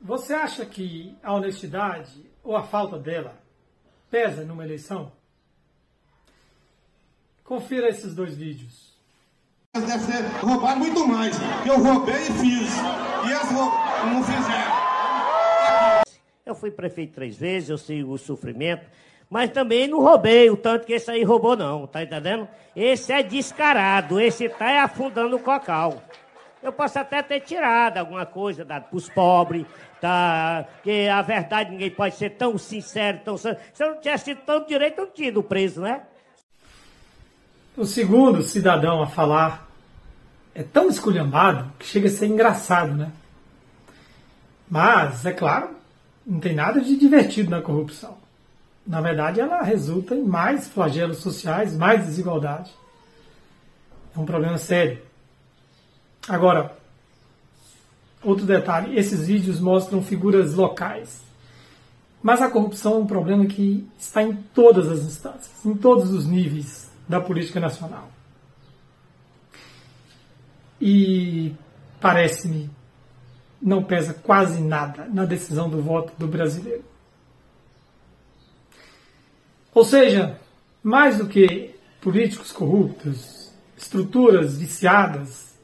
Você acha que a honestidade ou a falta dela pesa numa eleição? Confira esses dois vídeos. Deve ter roubado muito mais. Eu roubei e fiz. E eles não fizeram. Eu fui prefeito três vezes, eu sei o sofrimento, mas também não roubei o tanto que esse aí roubou, não, tá entendendo? Esse é descarado, esse tá afundando o cocal. Eu posso até ter tirado alguma coisa dado para os pobres, tá? Que a verdade ninguém pode ser tão sincero, tão Se eu não tivesse tido tanto direito, eu não tinha ido preso, né? O segundo cidadão a falar é tão esculhambado que chega a ser engraçado, né? Mas, é claro, não tem nada de divertido na corrupção. Na verdade, ela resulta em mais flagelos sociais, mais desigualdade. É um problema sério. Agora, outro detalhe: esses vídeos mostram figuras locais. Mas a corrupção é um problema que está em todas as instâncias, em todos os níveis da política nacional. E parece-me não pesa quase nada na decisão do voto do brasileiro. Ou seja, mais do que políticos corruptos, estruturas viciadas,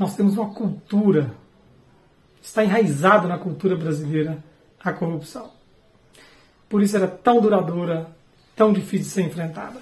nós temos uma cultura, está enraizada na cultura brasileira a corrupção. Por isso era tão duradoura, tão difícil de ser enfrentada.